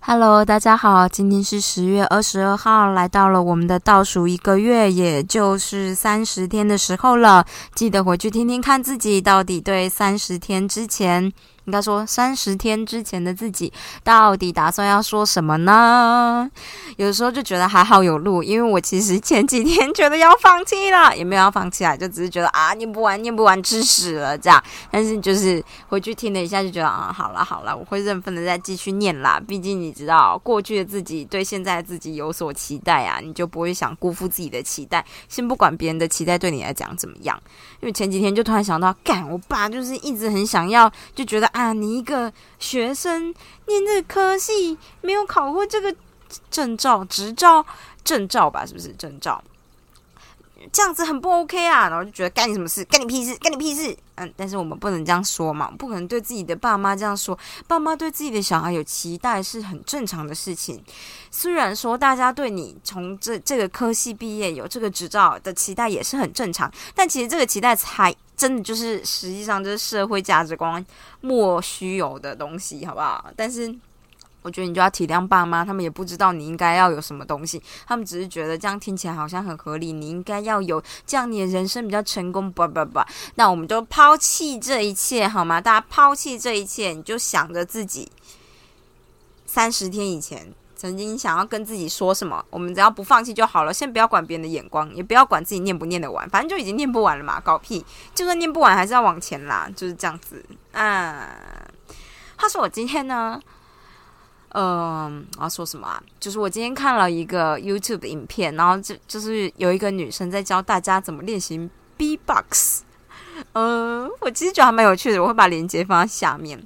Hello，大家好，今天是十月二十二号，来到了我们的倒数一个月，也就是三十天的时候了。记得回去听听看自己到底对三十天之前。应该说，三十天之前的自己到底打算要说什么呢？有时候就觉得还好有录，因为我其实前几天觉得要放弃了，也没有要放弃啊，就只是觉得啊，念不完，念不完，吃屎了这样。但是就是回去听了一下，就觉得啊，好了好了，我会认份的再继续念啦。毕竟你知道，过去的自己对现在的自己有所期待啊，你就不会想辜负自己的期待。先不管别人的期待对你来讲怎么样，因为前几天就突然想到，干，我爸就是一直很想要，就觉得。啊，你一个学生念这科系，没有考过这个证照、执照、证照吧？是不是证照？这样子很不 OK 啊！然后就觉得干你什么事？干你屁事？干你屁事？嗯，但是我们不能这样说嘛，不可能对自己的爸妈这样说。爸妈对自己的小孩有期待是很正常的事情。虽然说大家对你从这这个科系毕业有这个执照的期待也是很正常，但其实这个期待才。真的就是实际上就是社会价值观莫须有的东西，好不好？但是我觉得你就要体谅爸妈，他们也不知道你应该要有什么东西，他们只是觉得这样听起来好像很合理，你应该要有这样，你的人生比较成功。不不不，那我们就抛弃这一切好吗？大家抛弃这一切，你就想着自己三十天以前。曾经想要跟自己说什么，我们只要不放弃就好了。先不要管别人的眼光，也不要管自己念不念得完，反正就已经念不完了嘛。搞屁！就算念不完，还是要往前拉，就是这样子。啊，他说我今天呢，嗯，我要说什么啊？就是我今天看了一个 YouTube 的影片，然后就就是有一个女生在教大家怎么练习 B-box。嗯，我其实觉得还蛮有趣的，我会把链接放在下面。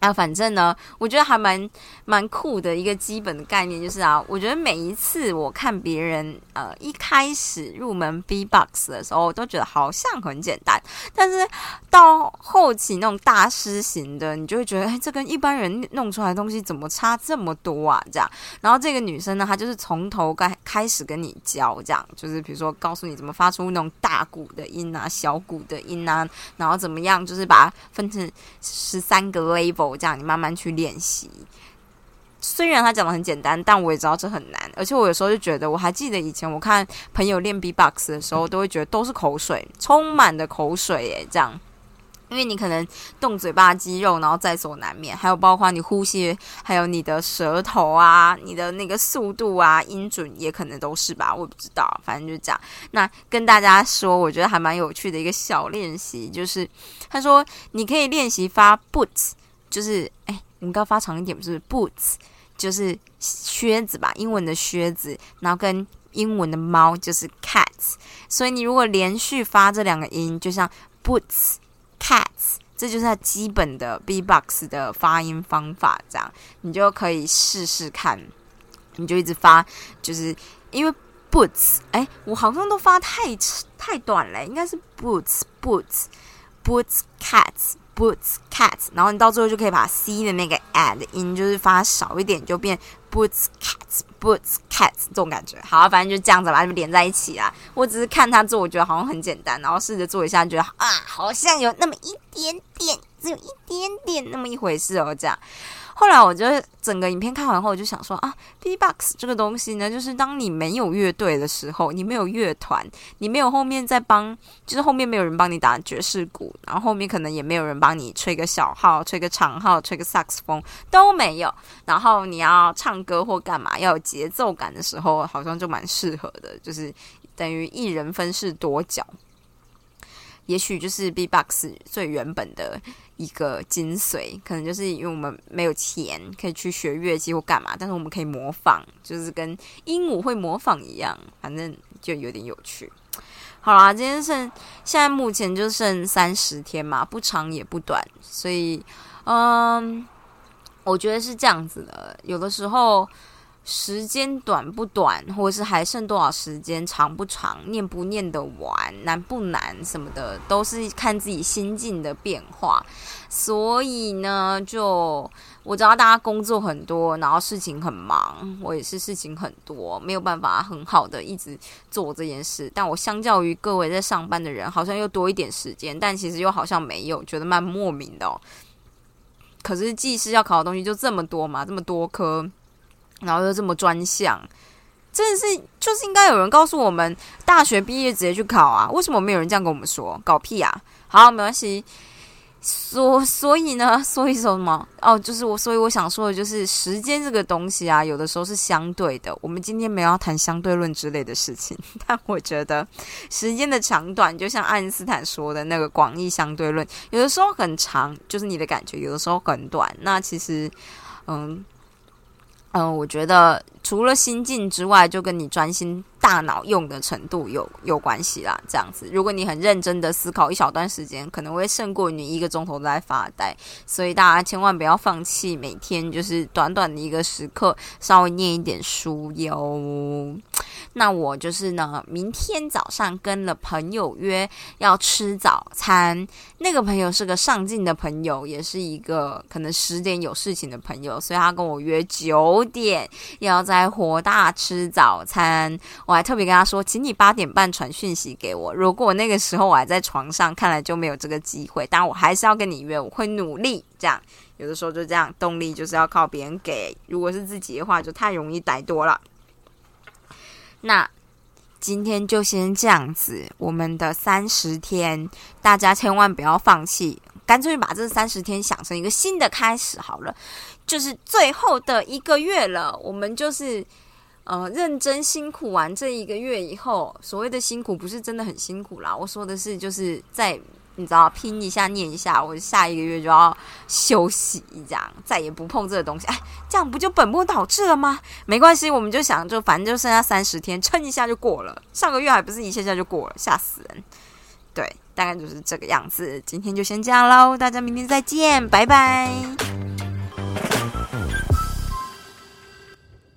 啊，反正呢，我觉得还蛮蛮酷的一个基本的概念，就是啊，我觉得每一次我看别人呃一开始入门 B box 的时候，我都觉得好像很简单，但是到后期那种大师型的，你就会觉得，哎，这跟一般人弄出来东西怎么差这么多啊？这样，然后这个女生呢，她就是从头开开始跟你教，这样，就是比如说告诉你怎么发出那种大鼓的音啊，小鼓的音啊，然后怎么样，就是把它分成十三个 level。我这样，你慢慢去练习。虽然他讲的很简单，但我也知道这很难。而且我有时候就觉得，我还记得以前我看朋友练 B-box 的时候，都会觉得都是口水，充满的口水。诶，这样，因为你可能动嘴巴肌肉，然后在所难免。还有包括你呼吸，还有你的舌头啊，你的那个速度啊，音准也可能都是吧。我不知道，反正就这样。那跟大家说，我觉得还蛮有趣的一个小练习，就是他说你可以练习发 boots。就是哎，我们刚发长一点，不是 boots，就是靴子吧，英文的靴子，然后跟英文的猫就是 cats，所以你如果连续发这两个音，就像 boots cats，这就是它基本的 b box 的发音方法，这样你就可以试试看，你就一直发，就是因为 boots，哎，我好像都发太太短了，应该是 boots boots boots cat boots cats。然后你到最后就可以把 c 的那个 add 音就是发少一点，就变 boots cats boots cats 这种感觉。好，反正就这样子把它们连在一起啊。我只是看他做，我觉得好像很简单，然后试着做一下，觉得啊，好像有那么一点点，只有一点点那么一回事哦，这样。后来我就整个影片看完后，我就想说啊，B-box 这个东西呢，就是当你没有乐队的时候，你没有乐团，你没有后面在帮，就是后面没有人帮你打爵士鼓，然后后面可能也没有人帮你吹个小号、吹个长号、吹个萨克斯风都没有，然后你要唱歌或干嘛要有节奏感的时候，好像就蛮适合的，就是等于一人分饰多角。也许就是 B-box 最原本的一个精髓，可能就是因为我们没有钱可以去学乐器或干嘛，但是我们可以模仿，就是跟鹦鹉会模仿一样，反正就有点有趣。好啦，今天剩现在目前就剩三十天嘛，不长也不短，所以嗯，我觉得是这样子的，有的时候。时间短不短，或者是还剩多少时间，长不长，念不念得完，难不难什么的，都是看自己心境的变化。所以呢，就我知道大家工作很多，然后事情很忙，我也是事情很多，没有办法很好的一直做这件事。但我相较于各位在上班的人，好像又多一点时间，但其实又好像没有，觉得蛮莫名的哦。可是技师要考的东西就这么多嘛，这么多科。然后又这么专项，真的是就是应该有人告诉我们，大学毕业直接去考啊？为什么没有人这样跟我们说？搞屁啊！好，没关系。所所以呢，所以说什么？哦，就是我，所以我想说的就是时间这个东西啊，有的时候是相对的。我们今天没有要谈相对论之类的事情，但我觉得时间的长短，就像爱因斯坦说的那个广义相对论，有的时候很长，就是你的感觉；有的时候很短。那其实，嗯。嗯，我觉得除了心境之外，就跟你专心大脑用的程度有有关系啦。这样子，如果你很认真的思考一小段时间，可能会胜过你一个钟头都在发呆。所以大家千万不要放弃每天就是短短的一个时刻，稍微念一点书哟。那我就是呢，明天早上跟了朋友约要吃早餐。那个朋友是个上进的朋友，也是一个可能十点有事情的朋友，所以他跟我约九点要在火大吃早餐。我还特别跟他说，请你八点半传讯息给我。如果那个时候我还在床上，看来就没有这个机会。但我还是要跟你约，我会努力。这样有的时候就这样，动力就是要靠别人给。如果是自己的话，就太容易怠惰了。那今天就先这样子，我们的三十天，大家千万不要放弃，干脆把这三十天想成一个新的开始好了，就是最后的一个月了，我们就是呃认真辛苦完这一个月以后，所谓的辛苦不是真的很辛苦啦，我说的是就是在。你知道拼一下念一下，我下一个月就要休息，这样再也不碰这个东西。哎，这样不就本末倒置了吗？没关系，我们就想，就反正就剩下三十天，撑一下就过了。上个月还不是一下下就过了，吓死人。对，大概就是这个样子。今天就先这样喽，大家明天再见，拜拜。